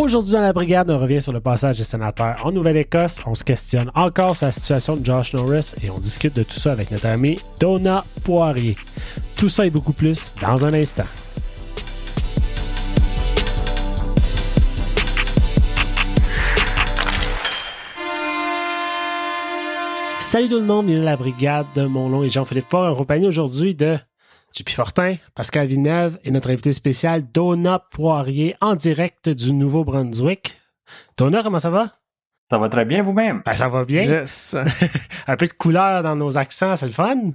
Aujourd'hui dans la brigade, on revient sur le passage des sénateurs en Nouvelle-Écosse. On se questionne encore sur la situation de Josh Norris et on discute de tout ça avec notre ami Donna Poirier. Tout ça et beaucoup plus dans un instant. Salut tout le monde, bienvenue à la brigade de Monlon et Jean-Philippe Fort en compagnie aujourd'hui de JP Fortin, Pascal Villeneuve et notre invité spécial Donna Poirier en direct du Nouveau-Brunswick. Donna, comment ça va? Ça va très bien vous-même? Ben, ça va bien. Yes. Un peu de couleur dans nos accents, c'est le fun.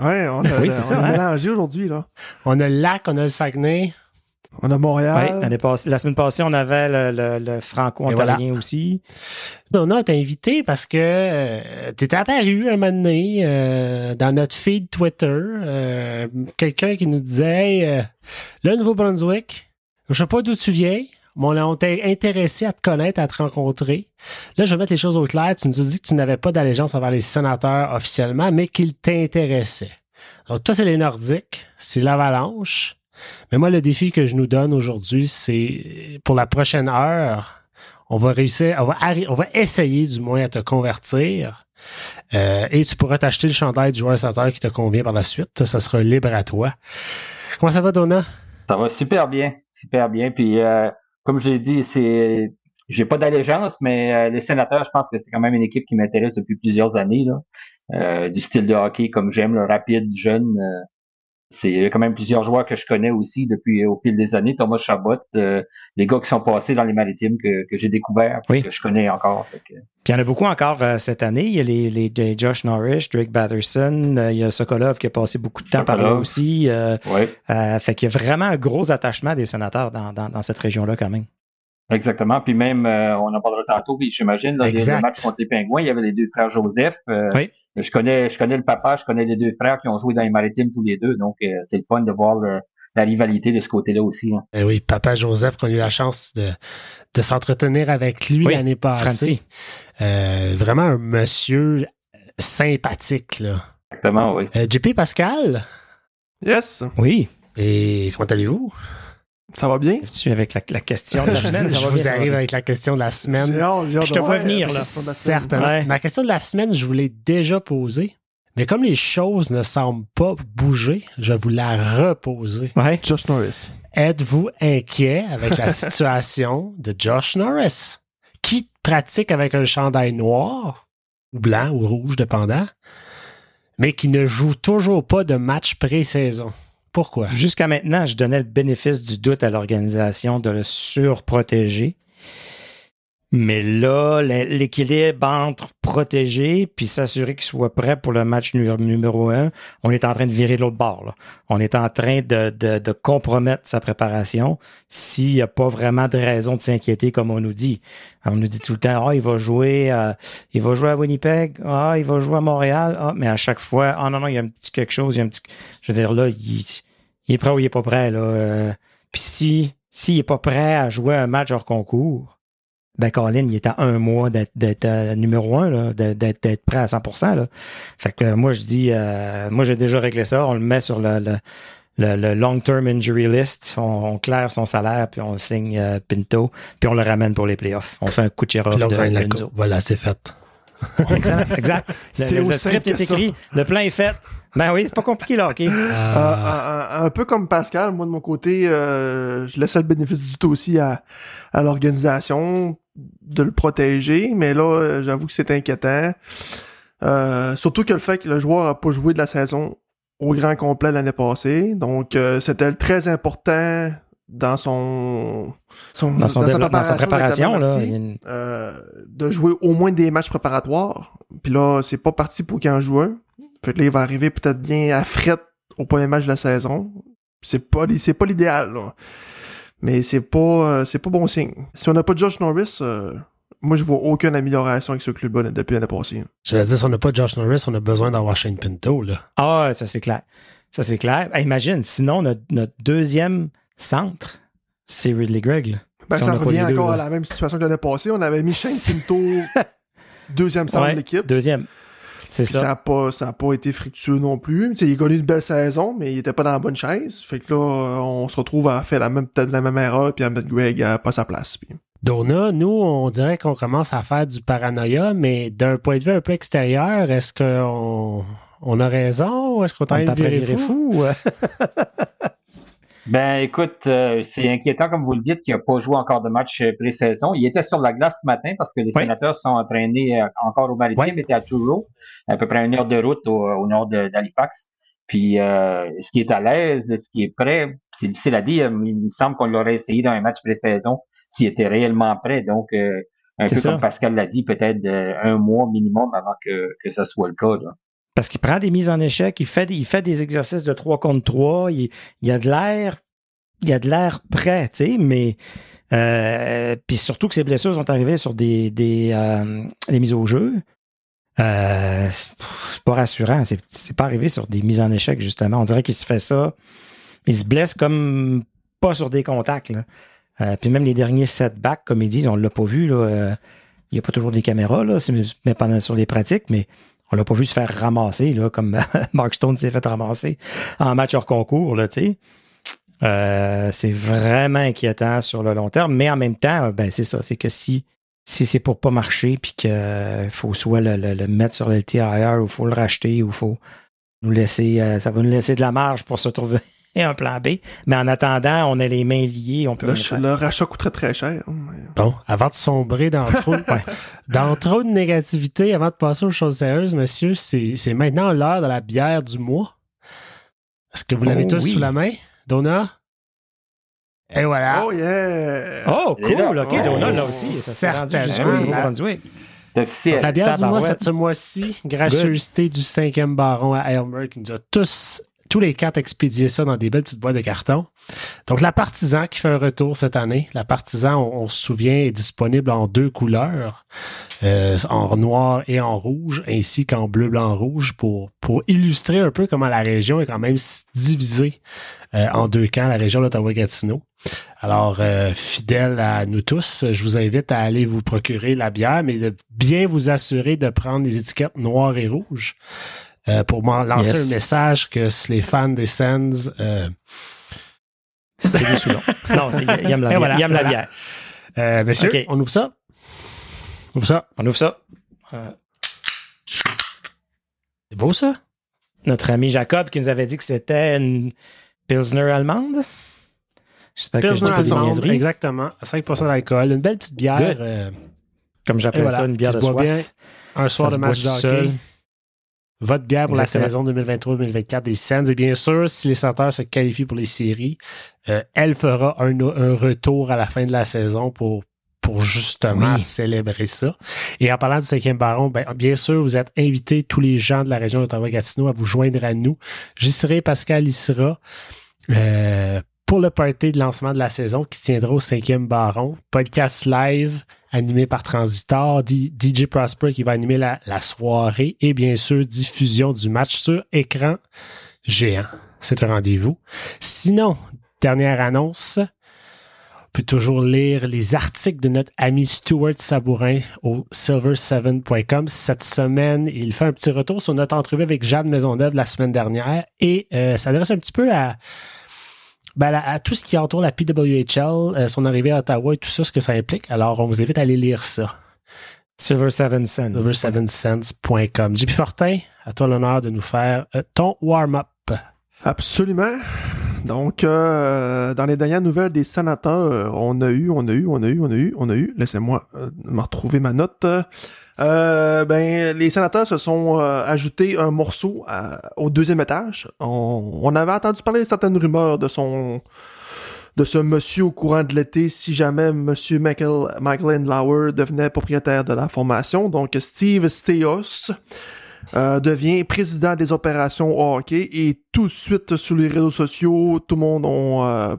Ouais, on a, Oui, c'est ça, on a hein? mélangé aujourd'hui, là. On a le lac, on a le Saguenay. On a Oui, Montréal. l'année passée- la semaine passée, on avait le, le- le franco-ontarien aussi. Donna t'a invité parce que euh, t'étais apparu un moment donné euh, dans notre feed Twitter. euh, Quelqu'un qui nous disait euh, le Nouveau-Brunswick, je sais pas d'où tu viens, mais on, on t'est intéressé à te connaître, à te rencontrer. Là, je vais mettre les choses au clair. Tu nous as dit que tu n'avais pas d'allégeance envers les sénateurs officiellement, mais qu'ils t'intéressaient. Donc, toi, c'est les Nordiques, c'est l'Avalanche. Mais moi, le défi que je nous donne aujourd'hui, c'est pour la prochaine heure, on va réussir, on va, on va essayer du moins à te convertir. Euh, et tu pourras t'acheter le chandail du joueur sénateur qui te convient par la suite. Ça sera libre à toi. Comment ça va, Donna? Ça va super bien, super bien. Puis euh, comme je l'ai dit, c'est j'ai pas d'allégeance, mais euh, les sénateurs, je pense que c'est quand même une équipe qui m'intéresse depuis plusieurs années. Là. Euh, du style de hockey comme j'aime, le rapide, jeune. C'est il y a quand même plusieurs joueurs que je connais aussi depuis au fil des années. Thomas Chabot, euh, les gars qui sont passés dans les maritimes que, que j'ai découvert, Oui. que je connais encore. Fait que- Puis il y en a beaucoup encore euh, cette année. Il y a les, les, les Josh Norris, Drake Batterson, euh, il y a Sokolov qui a passé beaucoup de temps par là aussi. euh, ouais. euh, fait qu'il y a vraiment un gros attachement des sénateurs dans, dans, dans cette région-là quand même. Exactement. Puis même, euh, on en parlera tantôt, puis j'imagine, dans les, matchs contre les Pingouins, il y avait les deux frères Joseph. Oui. Je connais, je connais le papa, je connais les deux frères qui ont joué dans les maritimes tous les deux. Donc, euh, c'est le fun de voir le- la rivalité de ce côté-là aussi. hein. Eh oui, Papa Joseph, qu'on a eu la chance de, de s'entretenir avec lui Oui, l'année passée. Euh, vraiment un monsieur sympathique, là. Exactement, oui. Euh, JP Pascal, Yes. Oui. et comment allez-vous? Ça va bien? Tu avec la, la question de la je semaine, ça je va vous bien, arrive avec la question de la semaine. J'ai hâte Je te vois venir, là. Certainement. Ouais. Ma question de la semaine, je vous l'ai déjà posée. Mais comme les choses ne semblent pas bouger, je vais vous la reposer. Ouais. Josh Norris. Êtes-vous inquiet avec la situation de Josh Norris, qui pratique avec un chandail noir, ou blanc ou rouge, dépendant, mais qui ne joue toujours pas de match pré-saison? Pourquoi? Jusqu'à maintenant, je donnais le bénéfice du doute à l'organisation de le surprotéger. Mais là, l'é- l'équilibre entre protéger puis s'assurer qu'il soit prêt pour le match nu- numéro un, on est en train de virer l'autre bord. On est en train de, de, compromettre sa préparation s'il n'y a pas vraiment de raison de s'inquiéter comme on nous dit. On nous dit tout le temps, ah, il va jouer, à- il va jouer à Winnipeg, ah, il va jouer à Montréal, ah, mais à chaque fois, ah non, non, il y a un petit quelque chose, il y a un petit, je veux dire, là, il, est prêt ou il est pas prêt, là. euh, Puis si, s'il est pas prêt à jouer un match hors concours, ben Colin, il est à un mois d'être, d'être euh, numéro un, là, d'être, prêt à 100%, là. Fait que euh, moi, je dis, euh, moi, j'ai déjà réglé ça. On le met sur le, le, le, le long-term injury list. On, on claire son salaire, puis on signe euh, Pinto, puis on le ramène pour les playoffs. On fait un coup de de. Voilà, c'est fait. Exact, exact. Le- C'est le, script est ça. écrit, le plan est fait. Ben oui, c'est pas compliqué, là, OK? Euh, Ah, un, un- un peu comme Pascal, moi de mon côté, euh, je laisse le bénéfice du tout aussi à, à l'organisation de le protéger, mais là, euh, j'avoue que c'est inquiétant. Euh, surtout que le fait que le joueur a pas joué de la saison au grand complet l'année passée, donc euh, c'était très important dans son, son Dans, son développement, dans sa préparation, là. une- euh, de jouer au moins des matchs préparatoires. Puis là, c'est pas parti pour qu'il en joue un. Fait que là, il va arriver peut-être bien à fret au premier match de la saison. C'est pas, c'est pas l'idéal, là. Mais c'est pas, euh, c'est pas bon signe. Si on n'a pas Josh Norris, euh, moi, je vois aucune amélioration avec ce club-là depuis l'année passée. J'allais dire, si on n'a pas Josh Norris, on a besoin d'avoir Shane Pinto, là. Ah, ouais, ça c'est clair. Ça c'est clair. Hey, imagine, sinon notre, notre deuxième centre, c'est Ridley Gregg. là. Ben, Si ça revient deux, encore là. à la même situation que l'année passée. On avait mis Shane Pinto deuxième centre Ouais, de l'équipe. Deuxième. C'est ça. n'a pas, ça a pas été fructueux non plus. T'sais, il a gagné une belle saison, mais il était pas dans la bonne chaise. Fait que là, on se retrouve à faire la même, peut-être la même erreur, puis à mettre Greg à pas sa place. Puis... Donna, nous, on dirait qu'on commence à faire du paranoïa, mais d'un point de vue un peu extérieur, est-ce qu'on on a raison ou est-ce qu'on t'a fou? fou ben, écoute, euh, c'est inquiétant, comme vous le dites, qu'il n'a pas joué encore de match euh, pré-saison. Il était sur la glace ce matin parce que les sénateurs sont entraînés euh, encore au Maritime, il était à Truro, à peu près une heure de route au, nord d'Halifax. Puis, est-ce qu'il est à l'aise? Est-ce qu'il est prêt? C'est difficile à dire. Il me semble qu'on l'aurait essayé dans un match pré-saison s'il était réellement prêt. Donc, un peu comme Pascal l'a dit, peut-être un mois minimum avant que, que ce soit le cas. Là. Parce qu'il prend des mises en échec, il fait, il fait des exercices de 3 contre 3, il, il a de l'air, il a de l'air prêt, tu sais, mais euh, puis surtout que ses blessures sont arrivées sur des, des euh, mises au jeu. Euh, c'est pas rassurant. C'est, pas arrivé sur des mises en échec, justement. On dirait qu'il se fait ça. Il se blesse comme pas sur des contacts. Là. Puis même les derniers setbacks, comme ils disent, on l'a pas vu. Là, il n'y a pas toujours des caméras, là, mais pendant sur les pratiques, mais on l'a pas vu se faire ramasser, là, comme Mark Stone s'est fait ramasser en match hors concours, là, tu sais. Euh, c'est vraiment inquiétant sur le long terme, mais en même temps, ben c'est ça, c'est que si si c'est pour pas marcher puis qu'il faut soit le, mettre sur le TIR ou faut le racheter ou faut nous laisser, euh, ça va nous laisser de la marge pour se trouver un plan B. Mais en attendant, on a les mains liées, on peut le, le rachat coûterait très cher. Bon, avant de sombrer dans trop, dans trop de négativité, avant de passer aux choses sérieuses, monsieur, c'est, maintenant l'heure de la bière du mois. Est-ce que vous l'avez oh tous sous la main, Donna? Et voilà. Oh yeah! Oh, cool, ok, oh, Donna là aussi. Ça s'est rendu Brunswick. La bière du mois, cette mois-ci, gracieuseté du cinquième baron à Elmer qui nous a tous tous les quatre expédier ça dans des belles petites boîtes de carton. Donc, la Partisan qui fait un retour cette année. La Partisan, on, se souvient, est disponible en deux couleurs, euh, en noir et en rouge, ainsi qu'en bleu, blanc, rouge, pour, pour illustrer un peu comment la région est quand même divisée euh, en deux camps, la région d'Ottawa-Gatineau. Alors, euh, fidèle à nous tous, je vous invite à aller vous procurer la bière, mais de bien vous assurer de prendre les étiquettes noires et rouges. Euh, pour m'en lancer un message que les fans des Sands. Euh, c'est lui sous Non, il aime la, bière. il aime la bière. Euh, monsieur, on ouvre ça? On ouvre ça? On ouvre ça. C'est beau, ça? Notre ami Jacob qui nous avait dit que c'était une Pilsner allemande. J'espère que je dis allemande, exactement. À 5% d'alcool. Une belle petite bière. Comme j'appelle ça, une bière de soif. Bien un soir de match de votre bière pour la saison 2023-2024 des Sands. Et bien sûr, si les sénateurs se qualifient pour les séries, euh, elle fera un, retour à la fin de la saison pour pour justement célébrer ça. Et en parlant du cinquième baron, ben, bien sûr, vous êtes invités, tous les gens de la région d'Ottawa-Gatineau, à vous joindre à nous. J'y serai, Pascal y sera. Euh, pour le party de lancement de la saison qui se tiendra au cinquième baron. Podcast live animé par Transitor, DJ Prosper qui va animer la, soirée et bien sûr diffusion du match sur écran géant. C'est un rendez-vous. Sinon, dernière annonce, on peut toujours lire les articles de notre ami Stuart Sabourin au silver7.com. Cette semaine, il fait un petit retour sur notre entrevue avec Jeanne Maisonneuve la semaine dernière et euh, s'adresse un petit peu à ben, à, tout ce qui entoure la PWHL, euh, son arrivée à Ottawa et tout ça, ce que ça implique. Alors, on vous invite à aller lire ça. Silver 7 Cents. Silver7cents.com. JP Fortin, à toi l'honneur de nous faire euh, ton warm-up. Absolument. Donc, euh, dans les dernières nouvelles des sénateurs, on a eu, on a eu, on a eu, on a eu, on a eu. Laissez-moi me retrouver ma note. Euh, ben, les sénateurs se sont euh, ajoutés un morceau au deuxième étage. On, avait entendu parler de certaines rumeurs de son de ce monsieur au courant de l'été si jamais monsieur Michael, Michael Lauer devenait propriétaire de la formation. Donc Steve Steos euh, devient président des opérations au hockey et tout de suite sur les réseaux sociaux, tout le monde a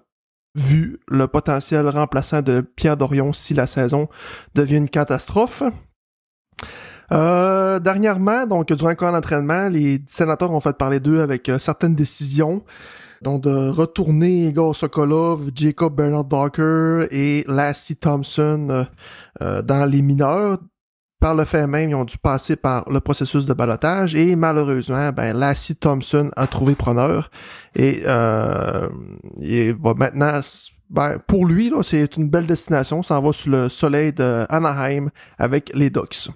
vu le potentiel remplaçant de Pierre Dorion si la saison devient une catastrophe. Euh, dernièrement, donc durant le d'entraînement, les sénateurs ont fait parler d'eux avec euh, certaines décisions. Donc de retourner Igor Sokolov, Jacob Bernard Docker et Lassie Thompson euh, dans les mineurs par le fait même, ils ont dû passer par le processus de balotage et malheureusement, ben, Lassie Thompson a trouvé preneur et euh, il va maintenant ben, pour lui, c'est une belle destination. Ça va sur le soleil de Anaheim avec les Ducks.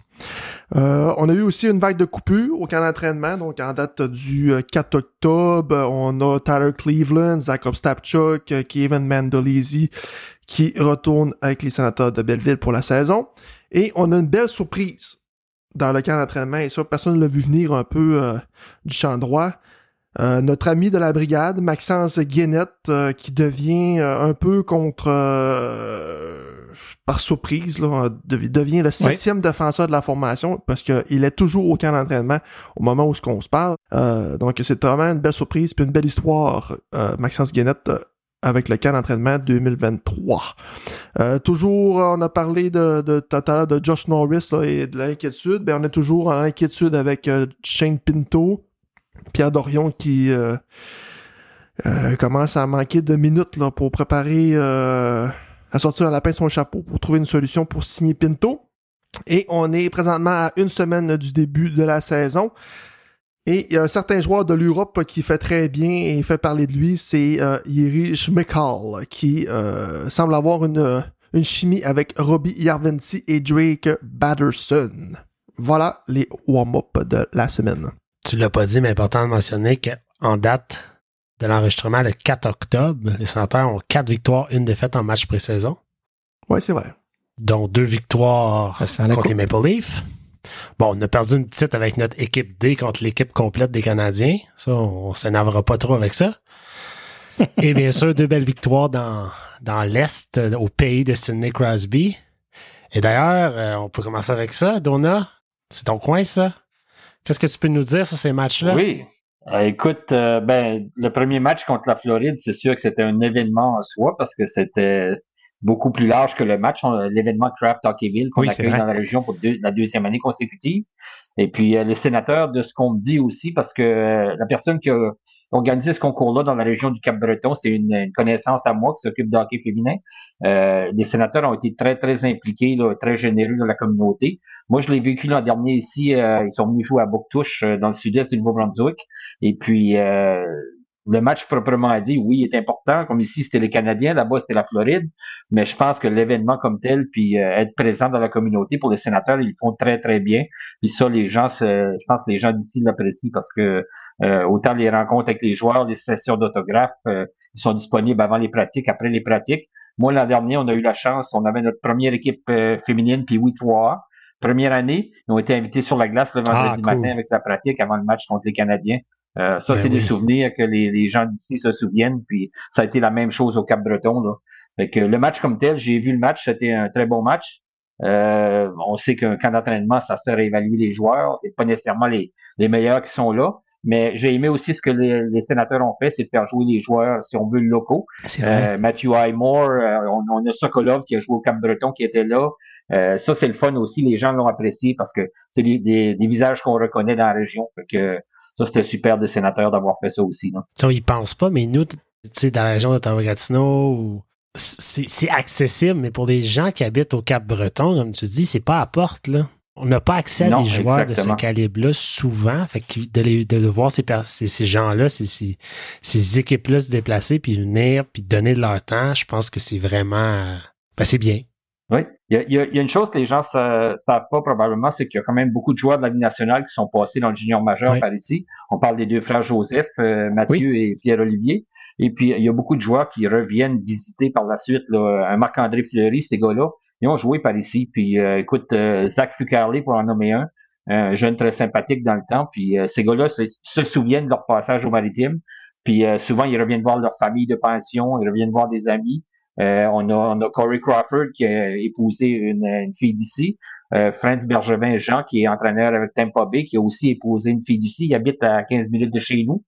Euh, on a eu aussi une vague de coupures au camp d'entraînement, donc en date du 4 octobre, on a Tyler Cleveland, Zach Stapchuk, Kevin Mandolisi qui retourne avec les sénateurs de Belleville pour la saison. Et on a une belle surprise dans le camp d'entraînement, et ça, personne ne l'a vu venir un peu euh, du champ droit. Euh, notre ami de la brigade, Maxence Guénette, euh, qui devient un peu contre par surprise, là, devient le septième défenseur de la formation parce qu'il est toujours au camp d'entraînement au moment où ce qu'on se parle. donc c'est vraiment une belle surprise puis une belle histoire. Maxence Guénette avec le camp d'entraînement 2023. Euh, toujours, on a parlé de, de, de, de Josh Norris et de l'inquiétude. Ben, on est toujours en inquiétude avec euh, Shane Pinto, Pierre Dorion qui euh, commence à manquer de minutes là, pour préparer à sortir un lapin son chapeau pour trouver une solution pour signer Pinto. Et on est présentement à une semaine du début de la saison. Et il y a un certain joueur de l'Europe qui fait très bien et fait parler de lui, c'est euh, Yeri Schmekal, qui euh, semble avoir une, une chimie avec Robbie Yarvency et Drake Batterson. Voilà les warm-up de la semaine. Tu l'as pas dit, mais important de mentionner qu'en date de l'enregistrement le 4 octobre, les sénateurs ont quatre victoires, une défaite en match pré-saison. Oui, c'est vrai. Dont deux victoires contre les Maple Leafs. Bon, on a perdu une petite avec notre équipe D contre l'équipe complète des Canadiens. Ça, on s'énervera pas trop avec ça. Et bien sûr, deux belles victoires dans, dans l'Est, euh, au pays de Sidney Crosby. Et d'ailleurs, euh, on peut commencer avec ça. Donna, c'est ton coin, ça? Qu'est-ce que tu peux nous dire sur ces matchs-là? Oui. Euh, écoute, ben, le premier match contre la Floride, c'est sûr que c'était un événement en soi parce que c'était beaucoup plus large que le match, l'événement Craft Hockeyville qu'on accueille dans la région pour la deuxième année consécutive. Et puis euh, les sénateurs, de ce qu'on me dit aussi, parce que euh, la personne qui a organisé ce concours-là dans la région du Cap-Breton, c'est une, connaissance à moi qui s'occupe de hockey féminin. Euh, les sénateurs ont été très, très impliqués, très généreux dans la communauté. Moi, je l'ai vécu l'an dernier ici. ils sont venus jouer à Bouctouche, dans le sud-est du Nouveau-Brunswick. Et puis, le match proprement dit, oui, est important. Comme ici, c'était les Canadiens, là-bas, c'était la Floride. Mais je pense que l'événement comme tel, puis euh, être présent dans la communauté pour les sénateurs, ils font très, très bien. Puis ça, les gens, je pense que les gens d'ici l'apprécient parce que euh, autant les rencontres avec les joueurs, les sessions d'autographes, euh, ils sont disponibles avant les pratiques, après les pratiques. Moi, l'an dernier, on a eu la chance, on avait notre première équipe féminine, puis oui, trois. Première année, ils ont été invités sur la glace le vendredi ah, matin avec la pratique avant le match contre les Canadiens. Euh, ça, ben c'est des souvenirs que les, gens d'ici se souviennent. Puis ça a été la même chose au Cap-Breton. Là. Fait que le match comme tel, j'ai vu le match, c'était un très bon match. Euh, on sait qu'un camp d'entraînement, ça sert à évaluer les joueurs. C'est pas nécessairement les, les meilleurs qui sont là. Mais j'ai aimé aussi ce que les, sénateurs ont fait, c'est de faire jouer les joueurs, si on veut, locaux. Euh, Matthew Highmore, euh, on, a Sokolov qui a joué au Cap-Breton qui était là. ça, c'est le fun aussi. Les gens l'ont apprécié parce que c'est des, des, des, visages qu'on reconnaît dans la région. Fait que ça, c'était super des sénateurs d'avoir fait ça aussi. Là. Ils pensent pas, mais nous, dans la région d'Ottawa-Gatineau, c'est accessible, mais pour des gens qui habitent au Cap-Breton, comme tu dis, c'est pas à porte, là. On n'a pas accès à des joueurs de ce calibre-là souvent. Fait que de, de, voir ces, ces, gens-là, ces, ces, équipes-là se déplacer, puis venir, puis donner de leur temps, je pense que c'est vraiment... Ben, c'est bien. Oui. Il y, a, une chose que les gens ne savent pas probablement, c'est qu'il y a quand même beaucoup de joueurs de la Ligue nationale qui sont passés dans le junior majeur par ici. On parle des deux frères Joseph, euh, Mathieu et Pierre-Olivier. Et puis, il y a beaucoup de joueurs qui reviennent visiter par la suite. Là, un Marc-André Fleury, ces gars-là, ils ont joué par ici. Puis, euh, écoute, euh, Zach Fucarley, pour en nommer un, un jeune très sympathique dans le temps. Puis, ces gars-là se, se, souviennent de leur passage au maritime. Puis, souvent, ils reviennent voir leur famille de pension, ils reviennent voir des amis. Euh, on, a, on Corey Crawford qui a épousé une, fille d'ici. Euh, Franz Bergevin-Jean, qui est entraîneur avec Tampa Bay, qui a aussi épousé une fille d'ici. Il habite à 15 minutes de chez nous.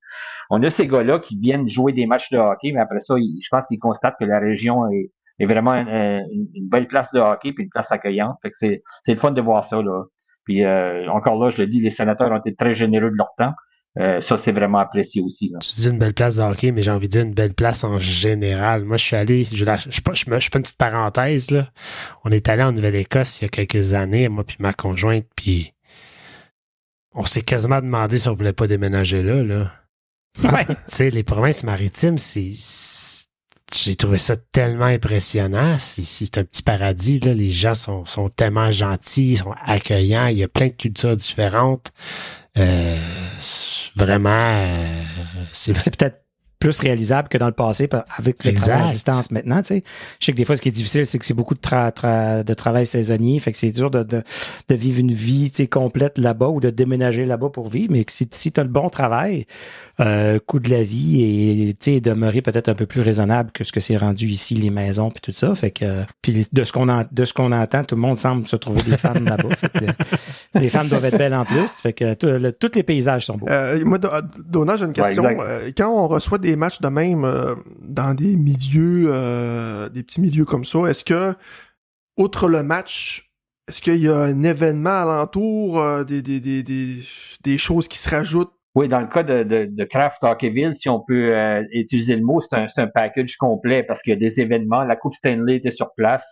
On a ces gars-là qui viennent jouer des matchs de hockey, mais après ça, je pense qu'ils constatent que la région est, vraiment une, belle place de hockey puis une place accueillante. Fait que c'est, c'est le fun de voir ça. Là. Puis euh, encore là, je le dis, les sénateurs ont été très généreux de leur temps. Euh, ça, c'est vraiment apprécié aussi. Tu dis une belle place de hockey, mais j'ai envie de dire une belle place en général. Moi, je suis allé, je, je, je, je, je fais une petite parenthèse, là. On est allé en Nouvelle-Écosse il y a quelques années, moi puis ma conjointe, puis on s'est quasiment demandé si on voulait pas déménager là, là. Ouais? tu sais, les provinces maritimes, c'est. J'ai trouvé ça tellement impressionnant. C'est un petit paradis. Là. Les gens sont, sont tellement gentils, sont accueillants. Il y a plein de cultures différentes. Euh, vraiment, euh, c'est peut-être plus réalisable que dans le passé avec le exact. travail à distance maintenant. Tu sais. Je sais que des fois, ce qui est difficile, c'est que c'est beaucoup de, tra tra de travail saisonnier. Fait que c'est dur de, de, de, vivre une vie tu sais, complète là-bas ou de déménager là-bas pour vivre. Mais si, si tu as le bon travail, euh, coût de la vie et tu sais, demeurer peut-être un peu plus raisonnable que ce que c'est rendu ici, les maisons puis tout ça. Fait que puis de ce qu'on de ce qu'on entend, tout le monde semble se trouver des femmes là-bas. Fait que les femmes doivent être belles en plus. Fait que tous les paysages sont beaux. Euh, moi, Donna, j'ai une question. Ouais, quand on reçoit des matchs de même euh, dans des milieux, euh, des petits milieux comme ça, est-ce que, outre le match, est-ce qu'il y a un événement alentour, euh, des, des, des, des, des choses qui se rajoutent? Oui, dans le cas de, de, Craft Hockeyville, si on peut utiliser le mot, c'est un, un package complet parce qu'il y a des événements. La Coupe Stanley était sur place.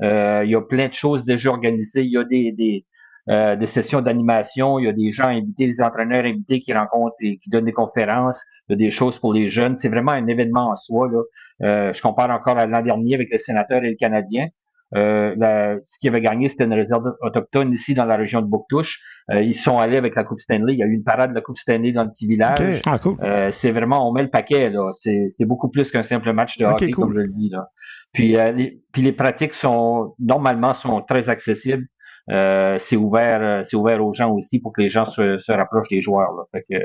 Il y a plein de choses déjà organisées. Il y a des, des, euh, des sessions d'animation. Il y a des gens invités, des entraîneurs invités qui rencontrent et qui donnent des conférences. Il y a des choses pour les jeunes. C'est vraiment un événement en soi. Là. Euh, je compare encore à l'an dernier avec les sénateurs et les Canadiens. Euh, la, ce qui avait gagné, c'était une réserve autochtone ici dans la région de Bouctouche. Euh, ils sont allés avec la Coupe Stanley. Il y a eu une parade de la Coupe Stanley dans le petit village. Okay. Ah, cool. euh, c'est vraiment, on met le paquet. là. C'est, c'est beaucoup plus qu'un simple match de hockey, cool. comme je le dis. Là. Puis, euh, les, puis les pratiques sont normalement sont très accessibles. Euh, c'est ouvert, c'est ouvert aux gens aussi pour que les gens se, se rapprochent des joueurs. Là. Fait que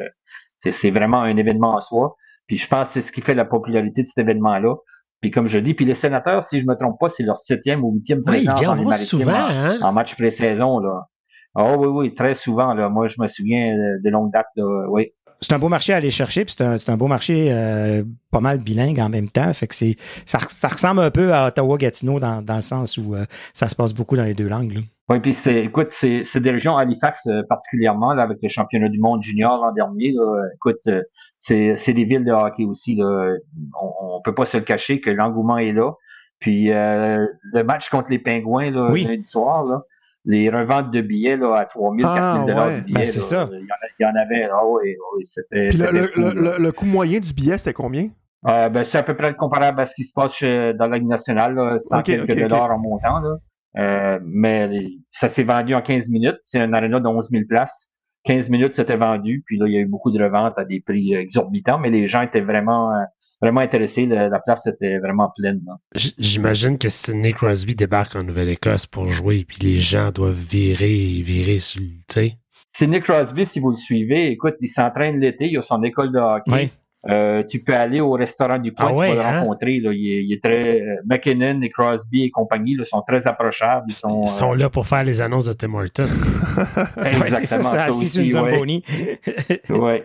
c'est, c'est vraiment un événement en soi. Puis je pense que c'est ce qui fait la popularité de cet événement-là. Puis comme je dis, puis les sénateurs, si je me trompe pas, c'est leur septième ou huitième oui, présence souvent, hein? en, match pré-saison. Là. Oh oui, oui, très souvent. Là. Moi, je me souviens de longue date. Là. Oui. C'est un beau marché à aller chercher, puis c'est un, c'est un beau marché euh, pas mal bilingue en même temps. Fait que c'est ça, ça ressemble un peu à Ottawa-Gatineau dans, dans le sens où euh, ça se passe beaucoup dans les deux langues. Là. Oui, puis c'est, écoute, c'est, c'est des régions Halifax euh, particulièrement là, avec les championnats du monde junior l'an dernier. Là, écoute, euh, c'est, c'est des villes de hockey aussi. Là. On, on peut pas se le cacher que l'engouement est là. Puis euh, le match contre les Pingouins là, Oui. lundi soir, là, les reventes de billets là, à 3000, Ah, 4000 dollars ouais. de billets. Ben, c'est ça. Il y, en, avait. Ah oui, oui, c'était. Puis le, c'était le, fou, le, le- le coût moyen du billet, c'était combien? Euh, ben, c'est à peu près comparable à ce qui se passe chez- dans la Ligue nationale, là, 100 Ok, quelques ok, ok. dollars en montant. Là. Euh, mais ça s'est vendu en 15 minutes. C'est un aréna de 11 000 places. 15 minutes, c'était vendu. Puis là, il y a eu beaucoup de reventes à des prix euh, exorbitants, mais les gens étaient vraiment, euh, vraiment intéressés. Le- la place était vraiment pleine. J- J'imagine que si Nick Crosby débarque en Nouvelle-Écosse pour jouer, puis les gens doivent virer, virer sur le, tu sais. Nick Crosby, si vous le suivez. Écoute, il s'entraîne l'été. Il a son école de hockey. Oui. Euh, tu peux aller au restaurant du coin, Ah tu vas le hein? rencontrer. Là. Il, est, il est très euh, McKinnon et Crosby et compagnie là, sont très approchables. Ils sont, Ils sont euh, là pour faire les annonces de Tim Horton. Ouais, c'est ça, exactement, ça, assis sur une. Zamboni. Ouais.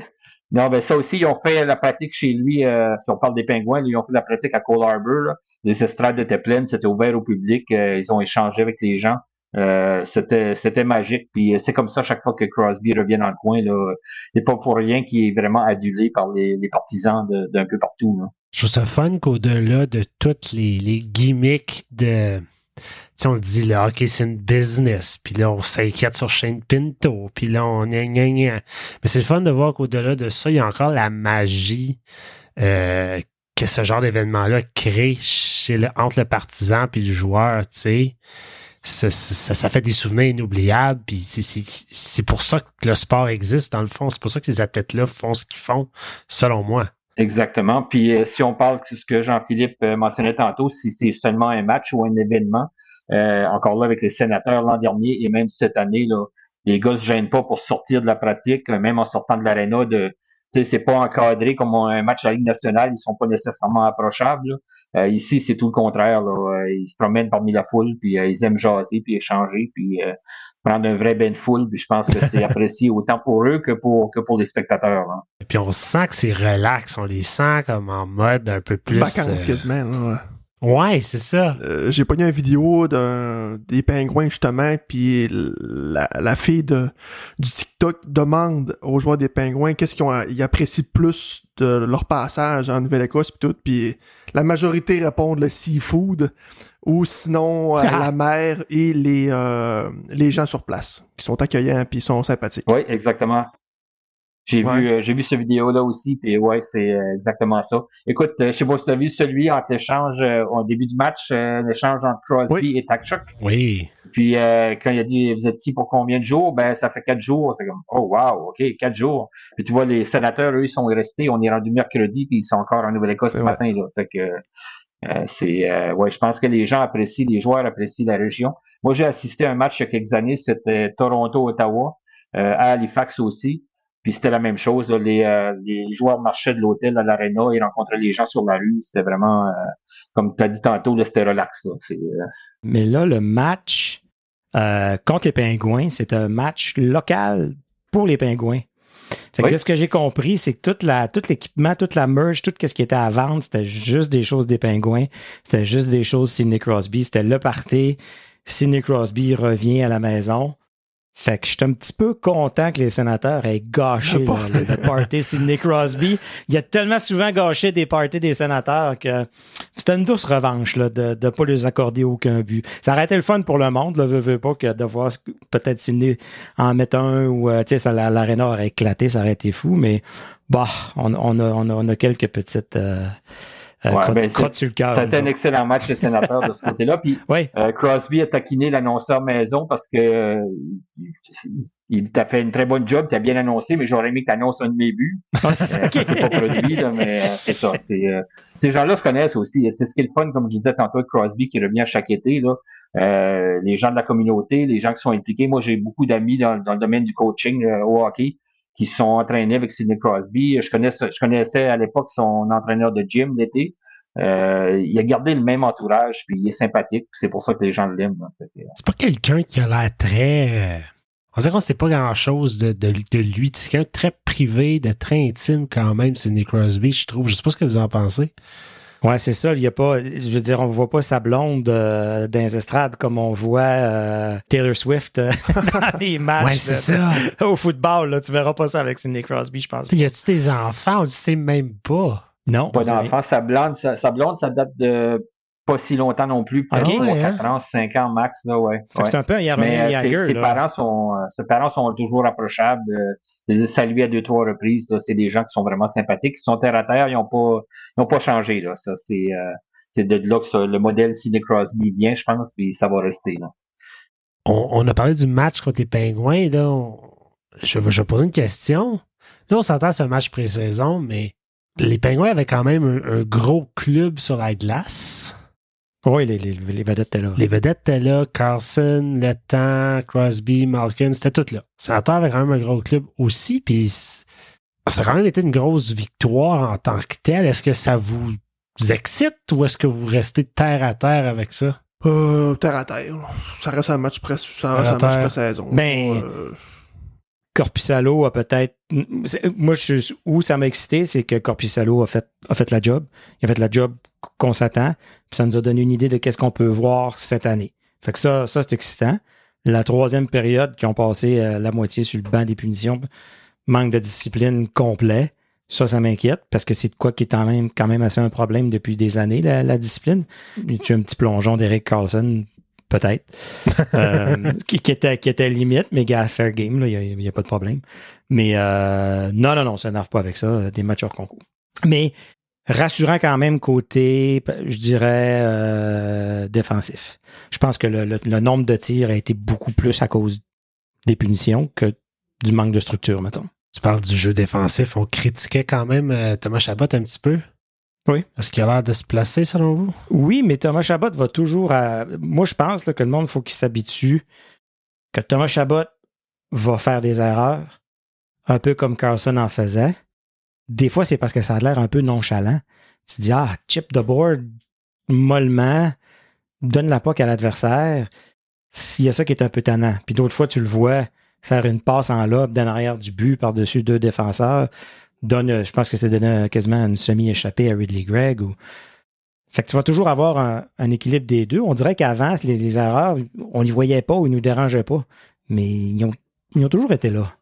Non, ben ça aussi, ils ont fait la pratique chez lui, euh, si on parle des pingouins, ils ont fait la pratique à Cole Harbour. là. Les estrades étaient pleines, c'était ouvert au public, euh, ils ont échangé avec les gens. Euh, c'était magique. Puis euh, c'est comme ça chaque fois que Crosby revient dans le coin. Là, c'est pas pour rien qu'il est vraiment adulé par les, partisans d'un peu partout. Là. Je trouve ça fun qu'au-delà de toutes les, gimmicks de. Tu sais, on dit le hockey, c'est une business. Puis là, on s'inquiète sur Shane Pinto. Puis là, on est gna, gna. Mais c'est le fun de voir qu'au-delà de ça, il y a encore la magie euh, que ce genre d'événement-là crée chez le, entre le partisan puis le joueur, sais. Ça, ça, fait des souvenirs inoubliables. Puis c'est- pour ça que le sport existe, dans le fond. C'est pour ça que ces athlètes-là font ce qu'ils font, selon moi. Exactement. Puis euh, si on parle de ce que Jean-Philippe euh, mentionnait tantôt, si c'est seulement un match ou un événement, euh, encore là avec les sénateurs l'an dernier et même cette année, les gars se gênent pas pour sortir de la pratique, même en sortant de l'aréna de c'est pas encadré comme un match à la Ligue nationale, ils sont pas nécessairement approchables. Euh, ici, c'est tout le contraire. Là. Euh, Ils se promènent parmi la foule, puis euh, ils aiment jaser, puis échanger, puis euh, prendre un vrai bain de foule. Puis je pense que c'est apprécié autant pour eux que pour que pour les spectateurs. là. Puis on sent que c'est relax, on les sent comme en mode un peu plus. Vacances euh, quasiment. Là. Ouais, c'est ça. Euh, j'ai pogné une vidéo d'un des pingouins justement, puis la, la fille de du TikTok demande aux joueurs des pingouins qu'est-ce qu'ils ont- ils apprécient plus de leur passage en Nouvelle-Écosse puis tout, puis la majorité répondent le seafood ou sinon euh, la mer et les euh, les gens sur place qui sont accueillants puis sont sympathiques. Oui, exactement. J'ai Ouais. vu, euh, j'ai vu cette vidéo-là aussi, puis ouais, c'est euh, exactement ça. Écoute, euh, je sais pas si tu as vu celui entre l'échange euh, au début du match, euh, l'échange entre Crosby et Takchuk. Oui. Puis euh, quand il a dit vous êtes ici pour combien de jours, ben ça fait quatre jours. C'est comme oh wow, ok, quatre jours. Puis tu vois les sénateurs, eux, ils sont restés. On est rendu mercredi, puis ils sont encore en Nouvelle-Écosse ce matin. Là. Fait que euh, c'est euh, ouais, je pense que les gens apprécient, les joueurs apprécient la région. Moi, j'ai assisté à un match il y a quelques années, c'était Toronto-Ottawa, euh, à Halifax aussi. Puis c'était la même chose. là. Les, euh, les joueurs marchaient de l'hôtel à l'aréna, ils rencontraient les gens sur la rue. C'était vraiment, euh, comme tu as dit tantôt, là, c'était relax. Là. Euh, Mais là, le match euh, contre les Pingouins, c'est un match local pour les Pingouins. Fait que Oui. de ce que j'ai compris, c'est que toute la, tout l'équipement, toute la merge, tout ce qui était à vendre, c'était juste des choses des Pingouins. C'était juste des choses Sidney Crosby. C'était le party. Sidney Crosby revient à la maison. Fait que je suis un petit peu content que les sénateurs aient gâché Le party. le- le party Sidney Crosby. Il a tellement souvent gâché des parties des sénateurs que c'était une douce revanche là, de ne pas les accorder aucun but. Ça aurait été le fun pour le monde, là, veux, veux pas, que de voir peut-être Sidney en mettre un ou euh, ça, l'aréna aurait éclaté, ça aurait été fou, mais bah, on, on, a, on, a, on a quelques petites euh, Ouais, crottes, ben, sur le cœur. nous un excellent match des sénateurs de ce côté-là. Puis Euh, Crosby a taquiné l'annonceur maison parce que euh, il- t'a fait une très bonne job, t'as bien annoncé, mais j'aurais aimé que t'annonces un de mes buts. C'est Euh, pas produit, là, mais euh, c'est ça. Euh, ces gens-là se connaissent aussi. C'est ce qui est le fun, comme je disais tantôt, Crosby qui revient chaque été. Là. Euh, les gens de la communauté, les gens qui sont impliqués. Moi, j'ai beaucoup d'amis dans, dans le domaine du coaching euh, au hockey qui sont entraînés avec Sidney Crosby. Je connaissais, à l'époque son entraîneur de gym l'été. Euh, il a gardé le même entourage, puis il est sympathique. C'est pour ça que les gens l'aiment. C'est pas quelqu'un qui a l'air très. On dirait qu'on sait pas grand chose de, lui. C'est quelqu'un très privé, de très intime quand même, Sidney Crosby, je trouve. Je sais pas ce que vous en pensez. Ouais, c'est ça. Il y a pas, je veux dire, on voit pas sa blonde euh, dans les estrades comme on voit euh, Taylor Swift euh, dans les matchs Ouais, c'est ça. au football. Là, tu verras pas ça avec Sidney Crosby, je pense. y a-tu des enfants? On le sait même pas. Non, pas on sait rien. d'enfant. Sa blonde, sa, sa blonde, ça date de pas si longtemps non plus. Peut-être Ok, 3, ouais, 4 ans, 5 ans max, là, ouais. C'est un peu un Mais Yaromir euh, ses, parents sont euh, ses parents sont toujours approchables. Euh, je les ai salués à deux, trois reprises. C'est des gens qui sont vraiment sympathiques. Ils sont terre à terre, ils n'ont pas ils ont pas changé. Là. Ça, c'est euh, c'est de là que ça- le modèle Sidney Crosby vient, je pense, puis ça va rester. Là. On, on a parlé du match contre les Pingouins. Là, On- je, vais- je vais poser une question. Là, on s'entend c'est un match pré-saison, mais les Pingouins avaient quand même un, un gros club sur la glace. Oui, les, les, les vedettes étaient là. Les vedettes étaient là, Carlson, Letang, Crosby, Malkin, c'était tout là. Sénateur avait quand même un gros club aussi, puis ça a quand même été une grosse victoire en tant que telle. Est-ce que ça vous excite ou est-ce que vous restez terre à terre avec ça? Euh, terre à terre. Ça reste un match presse, ça reste un match terre. pré-saison. Ben, Euh, Corpusalo a peut-être. Moi, où ça m'a excité, c'est que Corpusalo a fait, a fait la job. Il a fait la job qu'on s'attend. Puis ça nous a donné une idée de qu'est-ce qu'on peut voir cette année. Fait que ça, ça c'est excitant. La troisième période, qui ont passé euh, la moitié sur le banc des punitions, manque de discipline complet. Ça, ça m'inquiète parce que c'est de quoi qui est quand même, quand même assez un problème depuis des années, la, la discipline. Tu un petit plongeon d'Eric Carlson, peut-être, euh, qui, qui était, qui était limite, mais gars, fair game, il n'y a, pas de problème. Mais euh, non, non, non, ça n'arrive pas avec ça, des matchs hors concours. Mais rassurant quand même côté, je dirais, euh, défensif. Je pense que le, le- le nombre de tirs a été beaucoup plus à cause des punitions que du manque de structure, mettons. Tu parles du jeu défensif. On critiquait quand même Thomas Chabot un petit peu. Oui. Est-ce qu'il a l'air de se placer selon vous? Oui, mais Thomas Chabot va toujours à... Moi, je pense là, que le monde, faut qu'il s'habitue que Thomas Chabot va faire des erreurs, un peu comme Carlson en faisait. Des fois, c'est parce que ça a l'air un peu nonchalant. Tu te dis, ah, chip de board mollement, donne la poque à l'adversaire. S'il y a ça qui est un peu tannant. Puis d'autres fois, tu le vois faire une passe en lobe d'en arrière du but par-dessus deux défenseurs. Donne, euh, je pense que c'est donné quasiment une semi-échappée à Ridley Gregg. Ou... Fait que tu vas toujours avoir un, équilibre des deux. On dirait qu'avant, les, erreurs, on les voyait pas ou ils nous dérangeaient pas. Mais ils ont, ils ont toujours été là.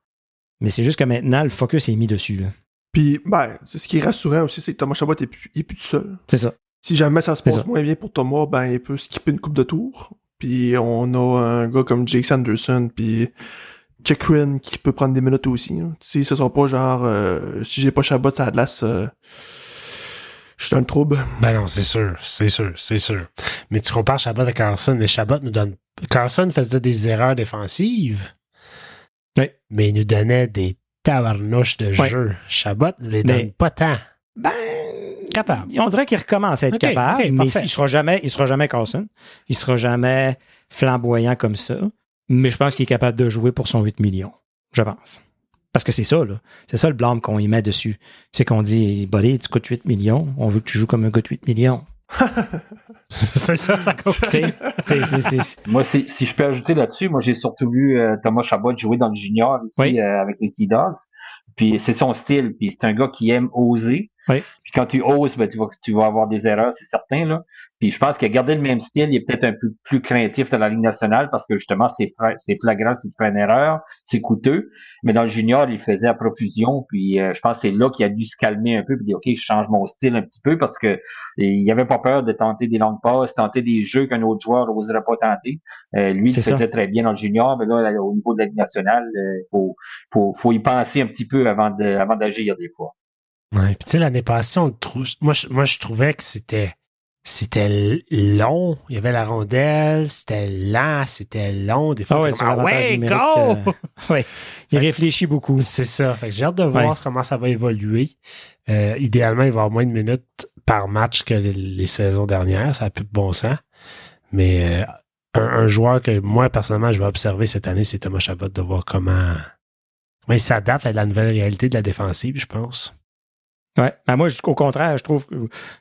Mais c'est juste que maintenant, le focus est mis dessus. Là. Puis, ben, c'est ce qui est rassurant aussi, c'est que Thomas Chabot est plus, est plus tout seul. C'est ça. Si jamais ça se passe moins bien pour Thomas, ben, il peut skipper une coupe de tours. Puis on a un gars comme Jake Sanderson, puis Chikrin qui peut prendre des minutes aussi. Hein. Tu sais, ce sont pas genre, euh, si j'ai pas Chabot, ça Atlas, euh, je suis dans le trouble. Ben non, c'est sûr, c'est sûr, c'est sûr. Mais tu compares Chabot à Carlson, mais Chabot nous donne... Carlson faisait des erreurs défensives. Oui. Mais il nous donnait des tabarnouches de jeu. Chabot ne les donne pas tant. Ben, capable. On dirait qu'il recommence à être capable, mais il sera jamais, il sera jamais Carlson. Il sera jamais flamboyant comme ça. Mais je pense qu'il est capable de jouer pour son 8 millions. Je pense. Parce que c'est ça, là. C'est ça le blâme qu'on y met dessus. C'est qu'on dit, buddy, tu coûtes 8 millions. On veut que tu joues comme un gars de 8 millions. c'est ça, ça moi, si, je peux ajouter là-dessus, moi, j'ai surtout vu euh, Thomas Chabot jouer dans le junior ici euh, avec les Sea Dogs. Puis c'est son style. Puis c'est un gars qui aime oser. Puis quand tu oses, ben, tu, vas, tu vas avoir des erreurs, c'est certain. Là. Puis je pense que garder le même style, il est peut-être un peu plus craintif dans la Ligue nationale parce que justement, c'est, c'est flagrant s'il fait une erreur, c'est coûteux. Mais dans le junior, il faisait à profusion. Puis euh, je pense que c'est là qu'il a dû se calmer un peu puis dire OK, je change mon style un petit peu parce que il avait pas peur de tenter des longues passes, tenter des jeux qu'un autre joueur n'oserait pas tenter. Euh, lui, il faisait très bien dans le junior, mais là, au niveau de la Ligue nationale, il euh, faut, faut, faut y penser un petit peu avant, de, avant d'agir des fois. Ouais, puis tu sais, l'année passée, on moi, je, moi, je trouvais que c'était c'était long. Il y avait la rondelle, c'était lent, c'était long. Des fois, ah ouais, ah ouais, go! ouais. Il réfléchit beaucoup. C'est ça. Fait que j'ai hâte de voir comment ça va évoluer. Euh, idéalement, il va avoir moins de minutes par match que les, saisons dernières. Ça a plus de bon sens. Mais euh, un, joueur que moi, personnellement, je vais observer cette année, c'est Thomas Chabot, de voir comment, comment il s'adapte à la nouvelle réalité de la défensive, je pense. Ouais. Ben moi, au contraire, je trouve que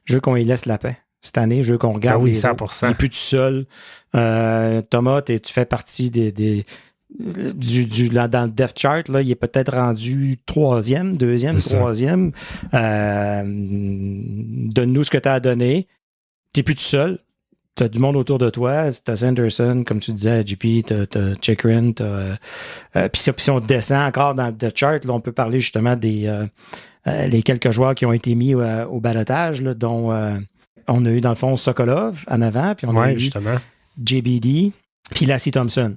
je veux qu'on y laisse la paix. Cette année, je veux qu'on regarde. Ah oui, 100%. il plus tout seul. Euh, Thomas, tu fais partie des, des du, du dans le depth chart, là, il est peut-être rendu troisième, deuxième, troisième. Euh, donne-nous ce que tu as à donner. Tu plus tout seul. Tu as du monde autour de toi. Tu as Sanderson, comme tu disais, JP, tu as, Chikrin, euh, puis si, on descend encore dans le depth chart, là, on peut parler justement des euh, euh, les quelques joueurs qui ont été mis euh, au balotage, dont euh, on a eu dans le fond Sokolov en avant, puis on a eu JBD, puis Lassie Thompson.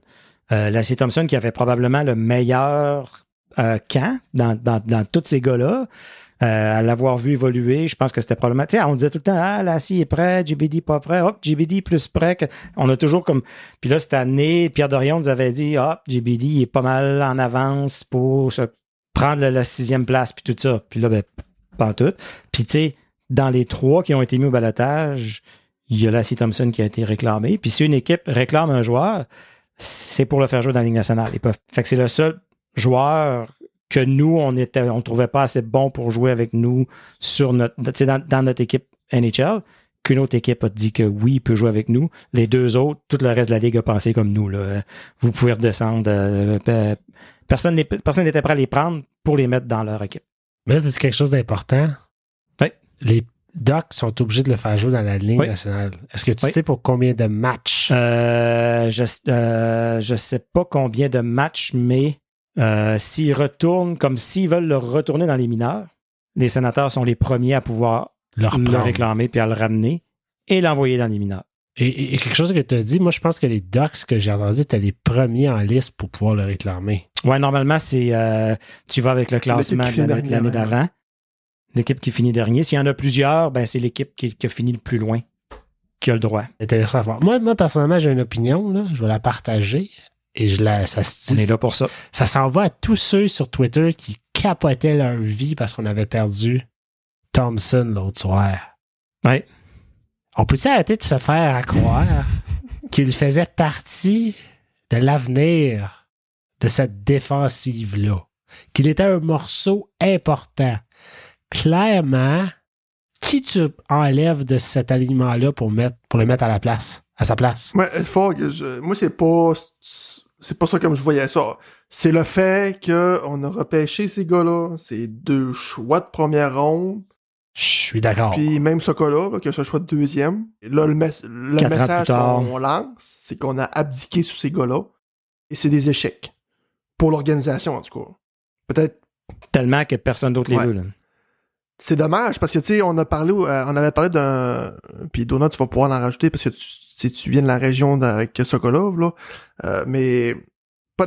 Lassie Thompson qui avait probablement le meilleur camp dans, dans, tous ces gars-là. à l'avoir vu évoluer, je pense que c'était probablement. Tu sais, on disait tout le temps, ah, Lassie est prêt, JBD pas prêt, hop, JBD plus prêt. On a toujours comme. Puis là, cette année, Pierre Dorion nous avait dit, hop, JBD est pas mal en avance pour se prendre la, sixième place, puis tout ça. Puis là, ben, pas tout. Puis tu sais, dans les trois qui ont été mis au balotage, il y a Lassie Thompson qui a été réclamé. Puis si une équipe réclame un joueur, c'est pour le faire jouer dans la Ligue nationale. Ils peuvent... Fait que c'est le seul joueur que nous, on était, on trouvait pas assez bon pour jouer avec nous sur notre, dans, dans notre équipe NHL qu'une autre équipe a dit que oui, il peut jouer avec nous. Les deux autres, tout le reste de la ligue a pensé comme nous. Là. Vous pouvez redescendre. Euh, personne n'était prêt à les prendre pour les mettre dans leur équipe. Mais là, c'est quelque chose d'important. Oui. Les Docs sont obligés de le faire jouer dans la ligne nationale. Est-ce que tu sais pour combien de matchs? Euh, je ne euh, sais pas combien de matchs, mais euh, s'ils retournent, comme s'ils veulent le retourner dans les mineurs, les sénateurs sont les premiers à pouvoir le, réclamer puis à le ramener et l'envoyer dans les mineurs. Et, quelque chose que tu as dit, moi je pense que les Docs que j'ai entendu étaient les premiers en liste pour pouvoir le réclamer. Ouais, normalement, c'est euh, tu vas avec le classement de l'année d'avant. L'équipe qui finit dernier. S'il y en a plusieurs, ben c'est l'équipe qui, a fini le plus loin qui a le droit. Intéressant à voir. Moi, moi personnellement, j'ai une opinion, là, je vais la partager. Et je la, ça On est là pour ça. Ça s'en va à tous ceux sur Twitter qui capotaient leur vie parce qu'on avait perdu Thompson l'autre soir. Ouais. On peut-tu arrêter de se faire croire qu'il faisait partie de l'avenir de cette défensive-là? Qu'il était un morceau important. Clairement, qui tu enlèves de cet alignement-là pour, mettre, pour le mettre à la place, à sa place? moi, c'est pas c'est pas ça comme je voyais ça. C'est le fait qu'on a repêché ces gars-là, ces deux choix de première ronde, Je suis d'accord. Puis même Sokolov, là, que ce soit de deuxième. Là, le, mes- message qu'on lance, c'est qu'on a abdiqué sur ces gars-là. Et c'est des échecs. Pour l'organisation, en tout cas. Peut-être Tellement que personne d'autre les Ouais. veut. là. c'est dommage parce que tu sais on a parlé euh, on avait parlé d'un puis Donut tu vas pouvoir en rajouter parce que tu, tu sais, tu viens de la région avec Sokolov là Euh, mais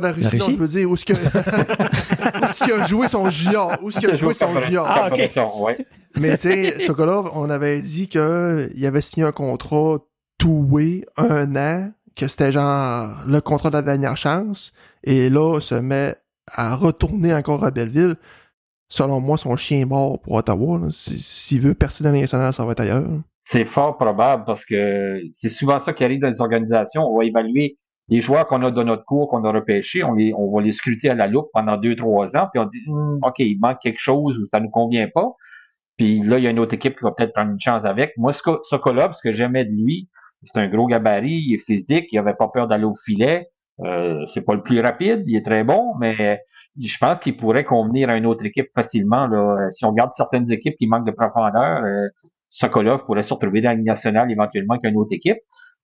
pas de la Russie, non, Russie? je veux dire où est-ce que qu'il a joué son junior où est-ce qu'il a joué son junior Ah, ok. Ouais. mais tu sais Sokolov on avait dit que il avait signé un contrat two-way un an que c'était genre le contrat de la dernière chance et là se met à retourner encore à Belleville selon moi, son chien est mort pour Ottawa. S'il veut percer dans les nationales, ça va être ailleurs. C'est fort probable parce que c'est souvent ça qui arrive dans les organisations. On va évaluer les joueurs qu'on a dans notre cours, qu'on a repêchés, on, les, on va les scruter à la loupe pendant deux, trois ans, puis on dit Hum, OK, il manque quelque chose ou ça nous convient pas. Puis là, il y a une autre équipe qui va peut-être prendre une chance avec. Moi, ce ce que j'aimais de lui, c'est un gros gabarit, il est physique, il avait pas peur d'aller au filet. Euh, c'est pas le plus rapide, il est très bon, mais je pense qu'il pourrait convenir à une autre équipe facilement. Là. Si on regarde certaines équipes qui manquent de profondeur, euh, Sokolov pourrait se retrouver dans la Ligue nationale éventuellement qu'une autre équipe.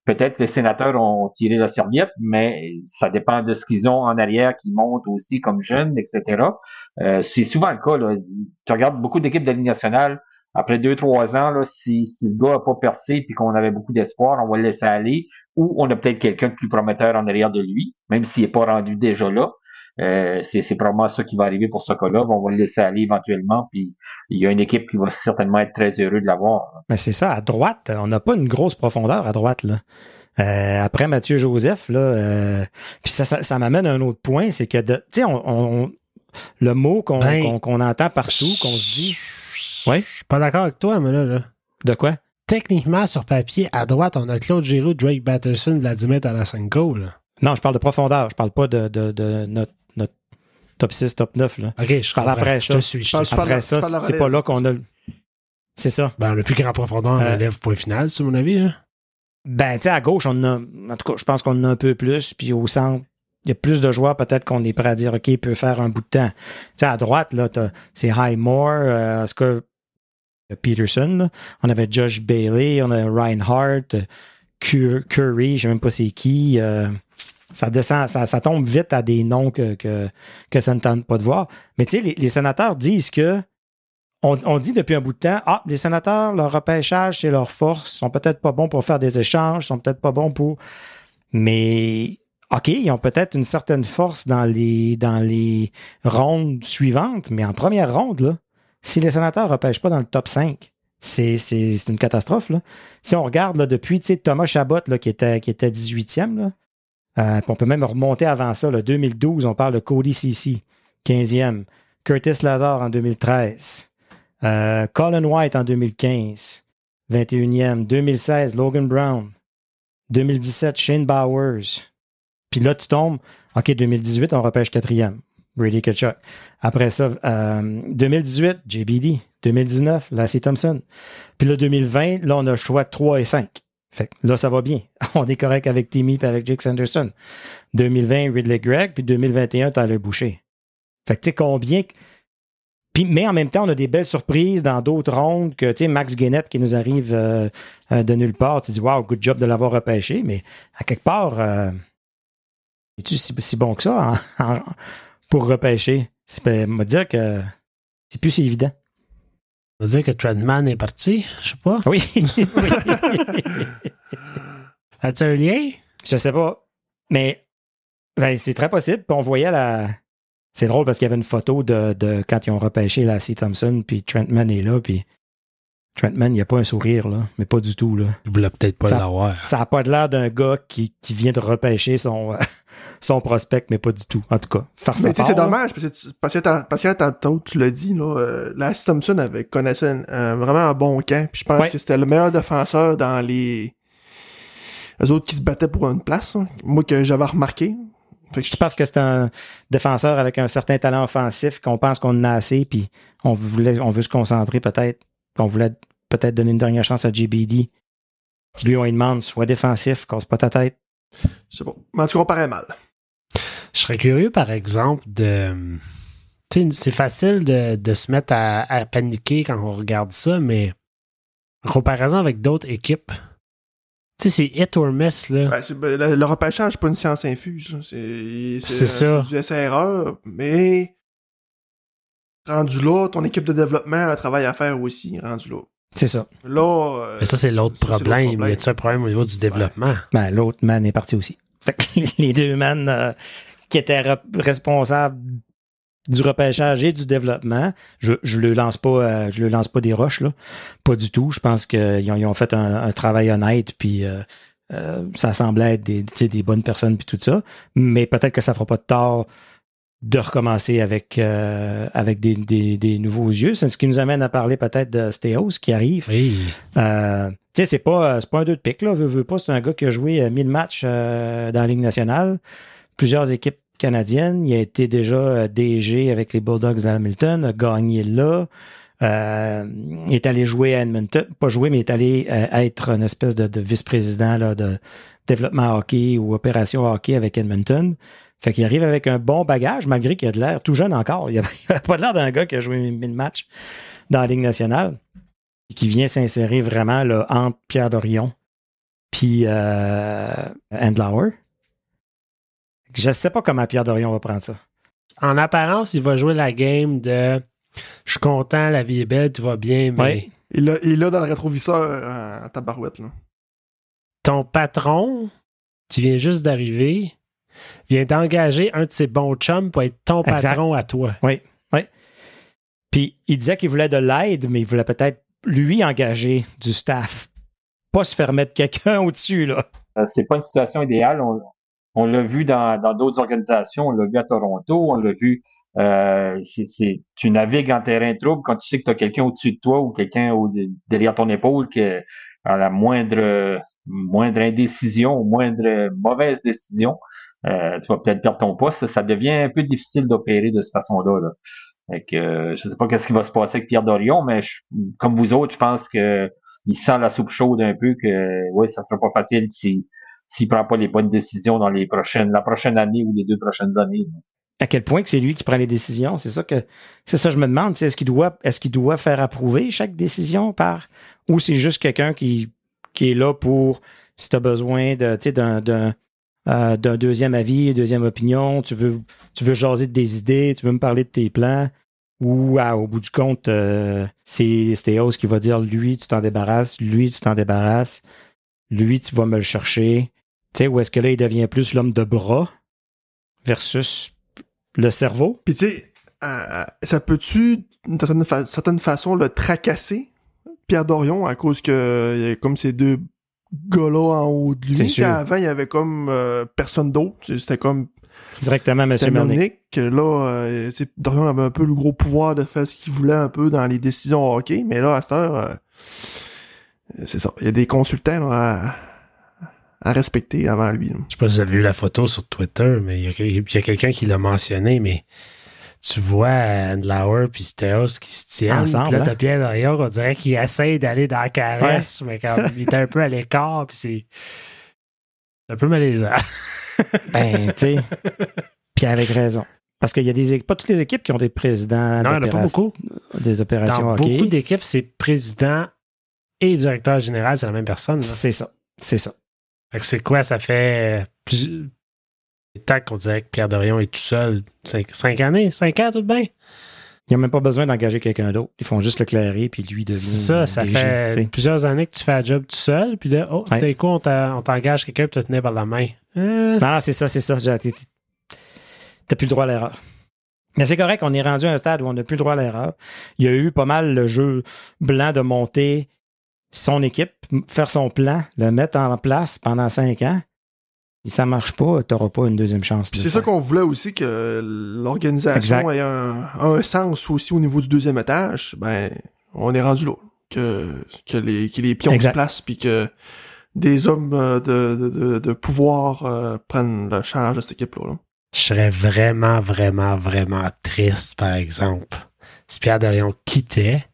Peut-être les sénateurs ont tiré la serviette, mais ça dépend de ce qu'ils ont en arrière qui montent aussi comme jeunes, etc. Euh, c'est souvent le cas. Là. Tu regardes beaucoup d'équipes de la nationale, après deux, trois ans, là, si, si le gars n'a pas percé puis qu'on avait beaucoup d'espoir, on va le laisser aller. Ou on a peut-être quelqu'un de plus prometteur en arrière de lui, même s'il n'est pas rendu déjà là. Euh, c'est, probablement ça qui va arriver pour ce cas-là. On va le laisser aller éventuellement, puis il y a une équipe qui va certainement être très heureux de l'avoir. Mais c'est ça, à droite, on n'a pas une grosse profondeur à droite. Là. Euh, après Mathieu Joseph, là, euh, puis ça, ça, ça m'amène à un autre point, c'est que de- tu sais, on, le mot qu'on, Ben, qu'on, entend partout, qu'on se dit. Ouais? Je suis pas d'accord avec toi, mais là, là. De quoi? Techniquement, sur papier, à droite, on a Claude Giroux, Drake Batterson, Vladimir Tarasenko. Là. Non, je parle de profondeur, je parle pas de, de, de notre top 6, top 9. Là. OK, je parle après je ça. te suis. Je parle- te je suis. parle- Après ça, c'est pas là qu'on a. le- C'est ça. Ben, le plus grand profondeur Euh, relève point final, c'est mon avis. Hein. Ben, tu sais, à gauche, on en a. En tout cas, je pense qu'on en a un peu plus. Puis au centre, il y a plus de joueurs, peut-être qu'on est prêt à dire, OK, il peut faire un bout de temps. Tu sais, à droite, là, t'as- c'est Highmore, euh, Oscar Peterson. là. On avait Josh Bailey, on a Reinhardt, euh, Cur- Curry, je sais même pas c'est qui. euh, ça descend, ça, tombe vite à des noms que, que, ça ne tente pas de voir. Mais tu sais, les, sénateurs disent que on, dit depuis un bout de temps, ah, les sénateurs, leur repêchage, c'est leur force, sont peut-être pas bons pour faire des échanges, sont peut-être pas bons pour. Mais OK, ils ont peut-être une certaine force dans les, dans les rondes suivantes, mais en première ronde, si les sénateurs ne repêchent pas dans le top 5, c'est, une catastrophe. Si on regarde là, depuis Thomas Chabot, là, qui, était, qui était 18e, là, euh, on peut même remonter avant ça, là, 2012, on parle de Cody Cici, 15e, Curtis Lazar en 2013, euh, Colin White en 2015, 21e, 2016, Logan Brown, 2017, Shane Bowers. Puis là, tu tombes, OK, 2018, on repêche quatrième. Brady Kachuk. Après ça, euh, 2018, JBD. 2019, Lassie Thompson. Puis là, 2020, là, on a le choix de 3 et 5. Fait que là, ça va bien. On est correct avec Timmy et avec Jake Sanderson. 2020, Ridley Gregg, puis 2021, Tyler Boucher. Fait que tu sais combien. Puis, mais en même temps, on a des belles surprises dans d'autres rondes que, Max Guénette qui nous arrive euh, euh, de nulle part. Tu dis, wow, good job de l'avoir repêché, mais à quelque part, euh, es-tu si, bon que ça en- pour repêcher? C'est me dire que c'est plus évident. On va dire que Trentman est parti, je sais pas. Oui. As-tu un lien? Je sais pas. Mais ben, c'est très possible. Puis on voyait la. C'est drôle parce qu'il y avait une photo de, de quand ils ont repêché la C. Thompson, puis Trentman est là, puis Trentman, il n'y a pas un sourire, là, mais pas du tout. Là. Je voulais peut-être pas Ça- l'avoir. Ça n'a pas de l'air d'un gars qui, qui vient de repêcher son, son prospect, mais pas du tout. En tout cas, Mais c'est dommage, parce que, parce que, t'as- parce que tantôt, tu l'as dit, là, euh, Thompson avait un- un- vraiment un bon camp, puis je pense Ouais. que c'était le meilleur défenseur dans les... les autres qui se battaient pour une place, là. moi que j'avais remarqué. Fait que Je pense que c'est un défenseur avec un certain talent offensif qu'on pense qu'on en a assez, puis on voulait, on veut se concentrer peut-être. On voulait peut-être donner une dernière chance à JBD. Qui lui, on lui demande, soit défensif, casse pas ta tête. c'est bon. Mais en tout cas, on paraît mal. Je serais curieux, par exemple, de. Tu sais, c'est facile de, de se mettre à, à paniquer quand on regarde ça, mais en comparaison avec d'autres équipes, tu sais, c'est hit or miss, là. Ben, c'est- le, le repêchage, c'est pas une science infuse. C'est C'est c'est- ça. c'est du SRE, mais rendu là, ton équipe de développement a un travail à faire aussi, rendu là. C'est ça. Là, euh, Mais ça, c'est l'autre problème. problème. Y a-tu un problème au niveau du développement? Ben, l'autre man est parti aussi. Fait que les deux man euh, qui étaient responsables du repêchage et du développement, je, je le lance pas, euh, je le lance pas des roches là, pas du tout. Je pense qu'ils ont, ils ont fait un, un travail honnête, puis euh, euh, ça semblait être des, tu sais, des bonnes personnes puis tout ça. Mais peut-être que ça fera pas de tort de recommencer avec euh, avec des, des, des nouveaux yeux. C'est ce qui nous amène à parler peut-être de Steos qui arrive. Oui. Euh, tu sais, c'est pas, euh, c'est pas un deux de pique, là. Veux, veux pas, c'est un gars qui a joué euh, 1000 matchs euh, dans la Ligue nationale, plusieurs équipes canadiennes. Il a été déjà euh, DG avec les Bulldogs d'Hamilton, a gagné là. Euh, il est allé jouer à Edmonton, pas jouer, mais il est allé euh, être une espèce de, de vice-président là, de développement hockey ou opération hockey avec Edmonton. Fait qu'il arrive avec un bon bagage, malgré qu'il a de l'air tout jeune encore. Il a pas de l'air d'un gars qui a joué 1000 matchs dans la Ligue nationale et qui vient s'insérer vraiment là, entre Pierre Dorion puis euh, Andlauer. Je ne sais pas comment Pierre Dorion va prendre ça. En apparence, il va jouer la game de je suis content, la vie est belle, tout va bien, mais il l'a il l'a dans le rétroviseur euh, en tabarouette. Là. ton patron, tu viens juste d'arriver, vient d'engager un de ses bons chums pour être ton Exact. patron à toi. Puis il disait qu'il voulait de l'aide, mais il voulait peut-être lui engager du staff. Pas se faire mettre quelqu'un au-dessus, là. Euh, c'est pas une situation idéale. On, on l'a vu dans dans d'autres organisations. On l'a vu à Toronto. On l'a vu. Euh, c'est, c'est- tu navigues en terrain trouble quand tu sais que tu as quelqu'un au-dessus de toi ou quelqu'un au- derrière ton épaule que à la moindre moindre indécision ou moindre mauvaise décision, euh, tu vas peut-être perdre ton poste. Ça devient un peu difficile d'opérer de cette façon-là. Là. Fait que, euh, je sais pas qu'est-ce qui va se passer avec Pierre Dorion, mais je- comme vous autres, je pense que il sent la soupe chaude un peu que oui, ça sera pas facile si s'il prend pas les bonnes décisions dans les prochaines la prochaine année ou les deux prochaines années. À quel point que c'est lui qui prend les décisions? C'est ça que c'est ça que je me demande. Est-ce qu'il doit est-ce qu'il doit faire approuver chaque décision par ou c'est juste quelqu'un qui, qui est là pour si tu as besoin de d'un, euh, d'un deuxième avis, deuxième opinion, tu veux tu veux jaser de des idées, tu veux me parler de tes plans, ou ah, au bout du compte, euh, c'est Stéos qui va dire lui, tu t'en débarrasses, lui, tu t'en débarrasses, lui, tu vas me le chercher. Tu sais, ou est-ce que là, il devient plus l'homme de bras versus le cerveau? Puis tu sais, euh, ça peut-tu, d'une certaine, certaine façon, le tracasser, Pierre Dorion, à cause que comme ces deux gars-là en haut de lui, sûr. qu'avant, il y avait comme euh, personne d'autre. C'était comme Directement, M. Melnick. Là, euh, tu sais, Dorion avait un peu le gros pouvoir de faire ce qu'il voulait un peu dans les décisions hockey, mais là, à cette heure, euh, c'est ça. Il y a des consultants là, à, à respecter avant lui. là. Je sais pas si vous avez vu la photo sur Twitter, mais il y a, il y a quelqu'un qui l'a mentionné, mais tu vois Andlauer puis Steos qui se tiennent. Ensemble, puis là, hein? t'as Pierre Dorion, on dirait qu'il essaye d'aller dans la caresse, mais comme il est un peu à l'écart, puis c'est c'est un peu malaisant. Ben, tu sais. Puis avec raison. Parce qu'il y a des équipes, pas toutes les équipes qui ont des présidents non, il n'y en a pas beaucoup. des opérations Dans hockey. beaucoup d'équipes, c'est président et directeur général, c'est la même personne. là. C'est ça. C'est ça. Fait que c'est quoi? Ça fait temps qu'on dirait que Pierre Dorion est tout seul. Cinq, cinq années? Cinq ans, tout de bien? Ils n'ont même pas besoin d'engager quelqu'un d'autre. Ils font juste le clairer, puis lui devient. Ça, ça DG, fait tu plusieurs années que tu fais un job tout seul, puis là, oh, Ouais. d'un coup, on on t'engage quelqu'un pour te tenir par la main. Euh, Non, non, c'est ça, c'est ça. T'as plus le droit à l'erreur. Mais c'est correct, on est rendu à un stade où on n'a plus le droit à l'erreur. Il y a eu pas mal le jeu blanc de monter son équipe, faire son plan, le mettre en place pendant cinq ans. Si ça marche pas, t'auras pas une deuxième chance. Puis de c'est ça qu'on voulait aussi que l'organisation ait un, un sens aussi au niveau du deuxième étage. Ben, on est rendu là. Que, que, les, que les pions Exact. se placent puis que des hommes euh, de, de, de, de pouvoir euh, prennent la charge de cette équipe-là. là. Je serais vraiment, vraiment, vraiment triste, par exemple, si Pierre Dorion quittait.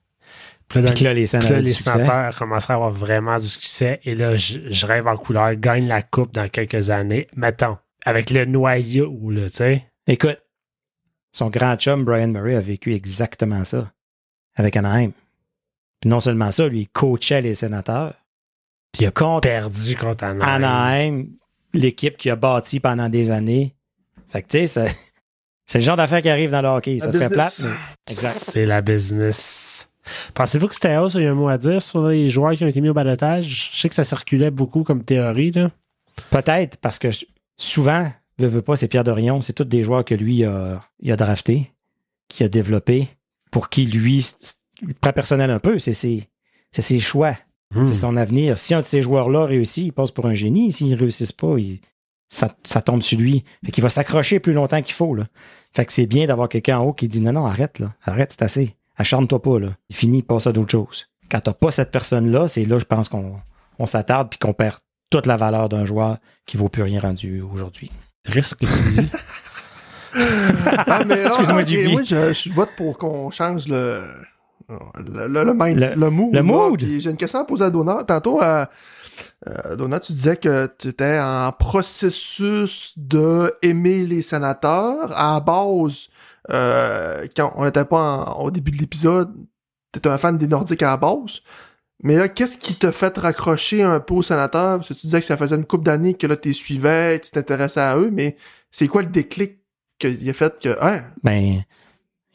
Puis là, là, les scènes Puis là, avaient du les succès. sénateurs commenceraient à avoir vraiment du succès. Et là, je, je rêve en couleur, gagne la coupe dans quelques années. Mettons, avec le noyau, là, tu sais. Écoute, son grand chum, Brian Murray, a vécu exactement ça avec Anaheim. Puis non seulement ça, lui, il coachait les sénateurs. Puis il a perdu contre Anaheim. Anaheim, l'équipe qui a bâti pendant des années. Fait que, tu sais, c'est le genre d'affaires qui arrive dans le hockey. Ça serait plate. Exact. C'est la business. Pensez-vous que c'était House il y a un mot à dire sur les joueurs qui ont été mis au balotage? Je sais que ça circulait beaucoup comme théorie. Peut-être, parce que souvent, ne veut pas, c'est Pierre Dorion, c'est tous des joueurs que lui a, il a drafté, qui a développé, pour qui lui, très personnel un peu, c'est ses, ses choix. Hmm. C'est son avenir. Si un de ces joueurs-là réussit, il passe pour un génie. S'ils ne réussissent pas, ça, ça, tombe sur lui. Fait qu'il va s'accrocher plus longtemps qu'il faut. Là. Fait que c'est bien d'avoir quelqu'un en haut qui dit non, non, arrête, là. Arrête, c'est assez. Acharne-toi pas, là. Il finit, passe à d'autres choses. Quand t'as pas cette personne-là, c'est là, je pense qu'on on s'attarde puis qu'on perd toute la valeur d'un joueur qui vaut plus rien rendu aujourd'hui. Risque, tu dis? ah, mais Excuse-moi, okay, Moi, je, je vote pour qu'on change le le, le, le, le mood. Le mood. J'ai une question à poser à Donat. Tantôt, euh, euh, Donat, tu disais que tu étais en processus de aimer les sénateurs. À base, euh, quand on n'était pas au début de l'épisode, tu étais un fan des Nordiques à la base. Mais là, qu'est-ce qui t'a fait raccrocher un peu aux sénateurs? Parce que tu disais que ça faisait une couple d'années que là, tu suivais, tu t'intéressais à eux, mais c'est quoi le déclic qui a fait que, hein? Ben,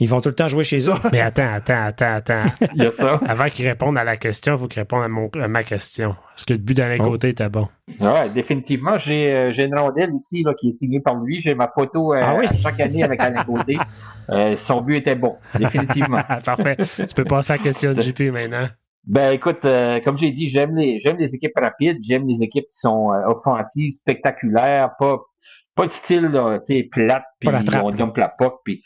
ils vont tout le temps jouer chez eux. Mais attends, attends, attends, attends. Il y a ça. Avant qu'ils répondent à la question, il faut qu'ils répondent à, ma question. Est-ce que le but d'un oh. côté était bon? Oui, définitivement. Euh, j'ai une rondelle ici là, qui est signée par lui. J'ai ma photo euh, ah chaque année avec Alain Côté. Euh, son but était bon, définitivement. Parfait. Tu peux passer à la question de JP maintenant. Ben écoute, comme j'ai dit, j'aime les j'aime les équipes rapides, j'aime les équipes qui sont offensives, spectaculaires, pas pas le style là, tu sais plate puis on dit plat puis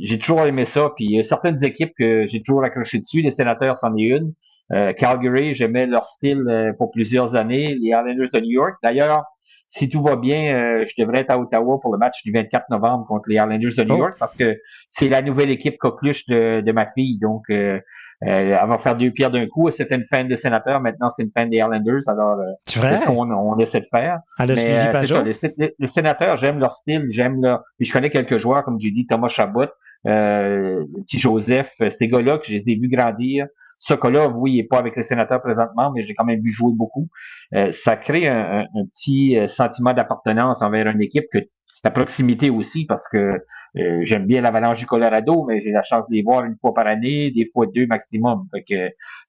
j'ai toujours aimé ça. Puis il y a certaines équipes que j'ai toujours accroché dessus. Les sénateurs, c'en est une. Euh, Calgary, j'aimais leur style euh, pour plusieurs années. Les Islanders de New York. D'ailleurs, si tout va bien, euh, je devrais être à Ottawa pour le match du 24 novembre contre les Islanders de New oh. York parce que c'est la nouvelle équipe coqueluche de, de ma fille. Donc, euh, elle va faire deux pierres d'un coup. C'était une fan de sénateur, maintenant c'est une fan des Islanders. Alors, euh, c'est ce qu'on on essaie de faire. Elle a Mais, euh, ça, les, les, sénateurs, j'aime leur style, j'aime leur. je connais quelques joueurs, comme j'ai dit, Thomas Chabot, euh, petit Joseph, euh, ces gars-là que je les ai vus grandir. Cas-là, oui, il n'est pas avec les sénateurs présentement, mais j'ai quand même vu jouer beaucoup. Euh, ça crée un, petit sentiment d'appartenance envers une équipe que la proximité aussi parce que euh, j'aime bien l'Avalanche du Colorado, mais j'ai la chance de les voir une fois par année, des fois deux maximum. Fait que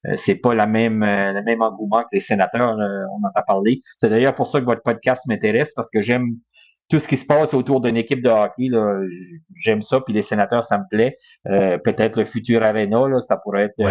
euh, c'est pas la même euh, le même engouement que les sénateurs, on entend parler. C'est d'ailleurs pour ça que votre podcast m'intéresse parce que j'aime tout ce qui se passe autour d'une équipe de hockey. J'aime ça, puis les sénateurs, ça me plaît. Peut-être le futur Arena, là, ça pourrait être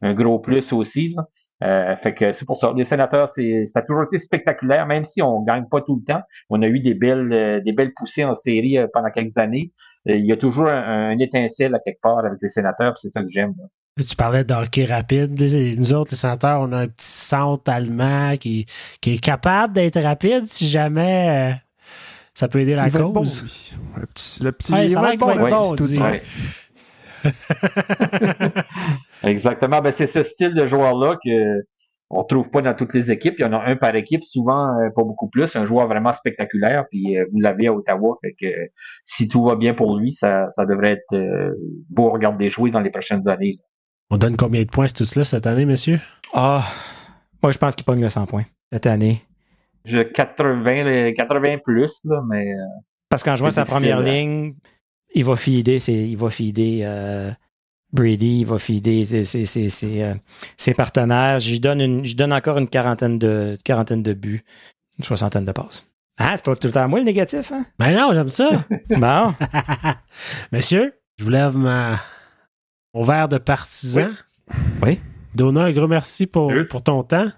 un gros plus aussi. Là. Euh, fait que c'est pour ça. Les sénateurs, c'est, ça a toujours été spectaculaire, même si on gagne pas tout le temps. On a eu des belles, euh, des belles poussées en série euh, pendant quelques années. il y a toujours un, étincelle à quelque part avec les sénateurs, c'est ça que j'aime. Tu parlais d'hockey rapide. Nous autres, les sénateurs, on a un petit centre allemand qui, qui est capable d'être rapide si jamais ça peut aider la cause. Le petit, le petit, ouais, ça va bon, Exactement. Ben, c'est ce style de joueur-là que on trouve pas dans toutes les équipes. Il y en a un par équipe, souvent euh, pas beaucoup plus. Un joueur vraiment spectaculaire. Puis euh, vous l'avez à Ottawa. Fait que si tout va bien pour lui, ça, ça devrait être euh, beau à regarder jouer dans les prochaines années. On donne combien de points tout cela cette année, messieurs? Ah, moi je pense qu'il pogne le 100 points cette année. Je 80, 80 plus, là, mais. Parce qu'en jouant sa première ligne, il va fider, il va fider Brady, il va fider ses, ses, ses, euh, ses partenaires. Je donne, une, je donne encore une quarantaine de, quarantaine de buts, une soixantaine de passes. Ah, c'est pas tout le temps moi le négatif, hein? Ben non, j'aime ça. bon. Messieurs, je vous lève ma, mon verre de partisan. Oui. Donna, un gros merci pour, pour ton temps.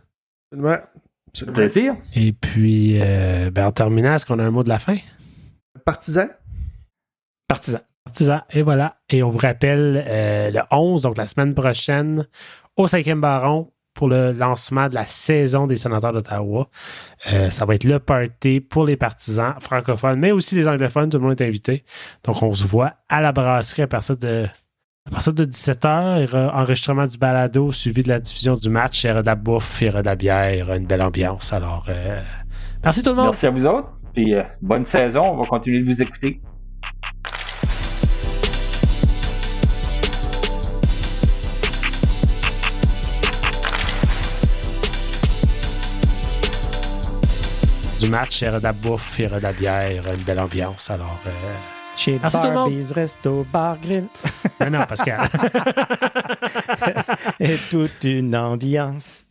Ouais. C'est plaisir. Et puis, euh, ben, en terminant, est-ce qu'on a un mot de la fin? Partisan. Partisan. Et voilà. Et on vous rappelle euh, le 11, donc la semaine prochaine, au 5e baron pour le lancement de la saison des sénateurs d'Ottawa. Euh, ça va être le party pour les partisans francophones, mais aussi les anglophones. Tout le monde est invité. Donc, on se voit à la brasserie à partir de, à partir de 17h, enregistrement du balado suivi de la diffusion du match. Il y aura de la bière, il y aura une belle ambiance. Alors, euh, merci tout le monde. Merci à vous autres. Puis euh, bonne saison. On va continuer de vous écouter. Du match, il y aura de la il y aura bière, une belle ambiance. Alors, euh, chez Merci. Barbie's Resto Bar Grill. non, non, Pascal. Et toute une ambiance.